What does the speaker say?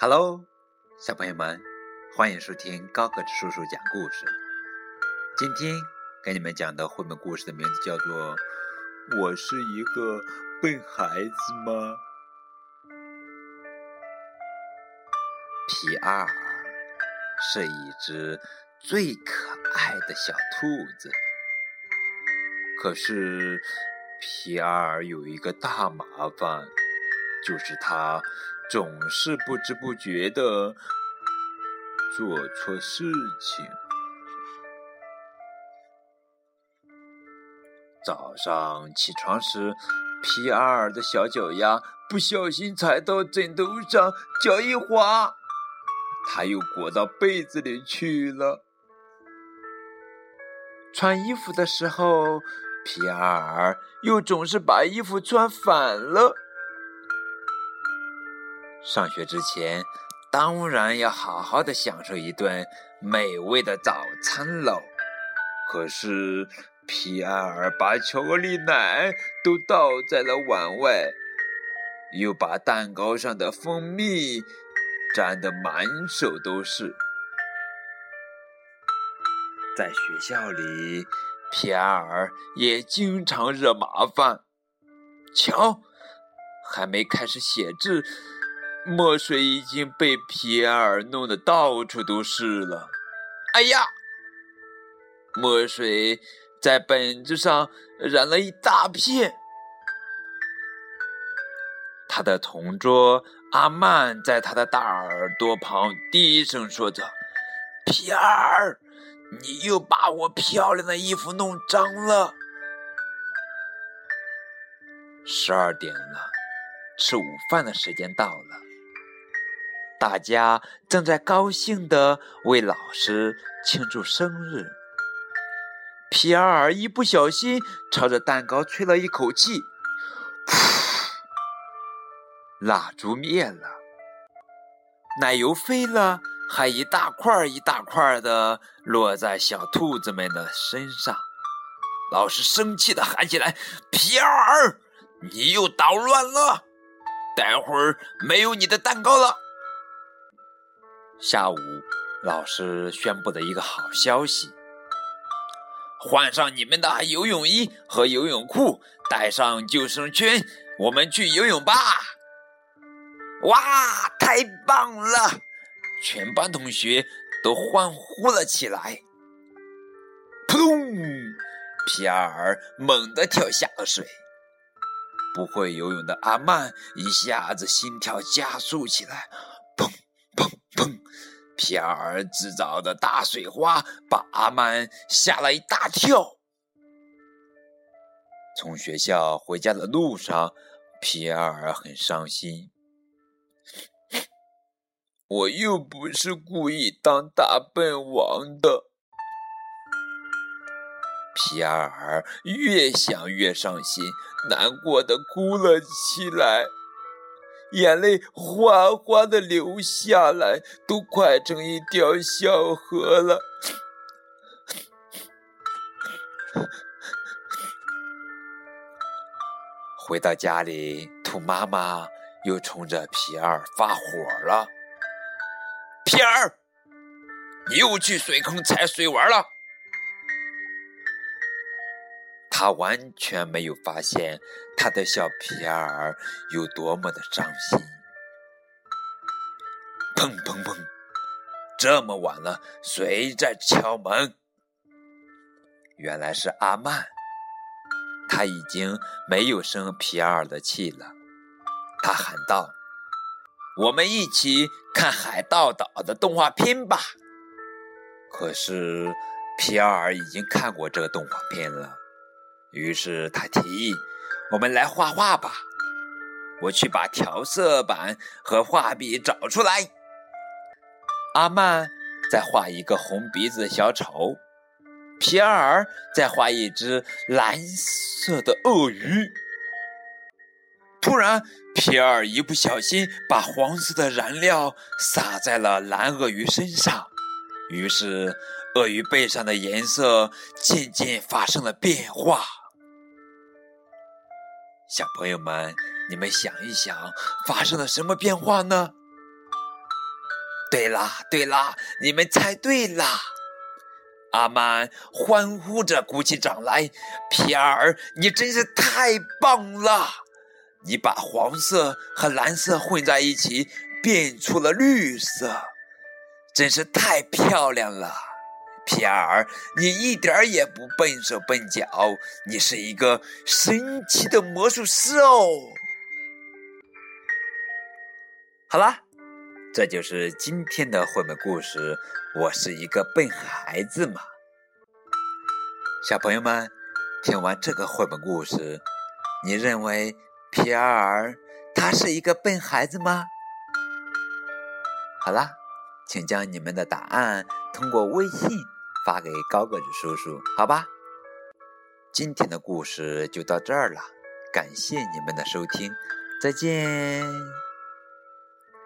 Hello，小朋友们，欢迎收听高个子叔叔讲故事。今天给你们讲的绘本故事的名字叫做《我是一个笨孩子吗》。皮阿尔是一只最可爱的小兔子，可是皮阿尔有一个大麻烦，就是他。总是不知不觉的做错事情。早上起床时，皮埃尔的小脚丫不小心踩到枕头上，脚一滑，他又裹到被子里去了。穿衣服的时候，皮埃尔又总是把衣服穿反了。上学之前，当然要好好的享受一顿美味的早餐喽。可是皮埃尔把巧克力奶都倒在了碗外，又把蛋糕上的蜂蜜沾得满手都是。在学校里，皮埃尔也经常惹麻烦。瞧，还没开始写字。墨水已经被皮埃尔弄得到处都是了。哎呀，墨水在本子上染了一大片。他的同桌阿曼在他的大耳朵旁低声说着：“皮埃尔，你又把我漂亮的衣服弄脏了。”十二点了，吃午饭的时间到了。大家正在高兴的为老师庆祝生日。皮埃尔一不小心朝着蛋糕吹了一口气，噗！蜡烛灭了，奶油飞了，还一大块一大块的落在小兔子们的身上。老师生气的喊起来：“皮埃尔，你又捣乱了！待会儿没有你的蛋糕了。”下午，老师宣布了一个好消息：换上你们的游泳衣和游泳裤，带上救生圈，我们去游泳吧！哇，太棒了！全班同学都欢呼了起来。扑通！皮埃尔猛地跳下了水。不会游泳的阿曼一下子心跳加速起来。砰！砰皮埃尔制造的大水花把阿曼吓了一大跳。从学校回家的路上，皮埃尔很伤心。我又不是故意当大笨王的。皮埃尔越想越伤心，难过的哭了起来。眼泪哗哗的流下来，都快成一条小河了。回到家里，兔妈妈又冲着皮埃尔发火了：“皮埃尔，你又去水坑踩水玩了。”他完全没有发现他的小皮埃尔有多么的伤心。砰砰砰！这么晚了，谁在敲门？原来是阿曼。他已经没有生皮埃尔的气了。他喊道：“我们一起看海盗岛的动画片吧。”可是皮埃尔已经看过这个动画片了。于是他提议：“我们来画画吧！我去把调色板和画笔找出来。”阿曼在画一个红鼻子的小丑，皮尔在画一只蓝色的鳄鱼。突然，皮尔一不小心把黄色的燃料洒在了蓝鳄鱼身上，于是鳄鱼背上的颜色渐渐发生了变化。小朋友们，你们想一想，发生了什么变化呢？对啦，对啦，你们猜对啦！阿曼欢呼着鼓起掌来。皮埃尔，你真是太棒了！你把黄色和蓝色混在一起，变出了绿色，真是太漂亮了。皮埃尔，你一点也不笨手笨脚，你是一个神奇的魔术师哦！好啦，这就是今天的绘本故事。我是一个笨孩子嘛，小朋友们，听完这个绘本故事，你认为皮埃尔他是一个笨孩子吗？好啦，请将你们的答案通过微信发给高个子叔叔，好吧？今天的故事就到这儿了，感谢你们的收听，再见。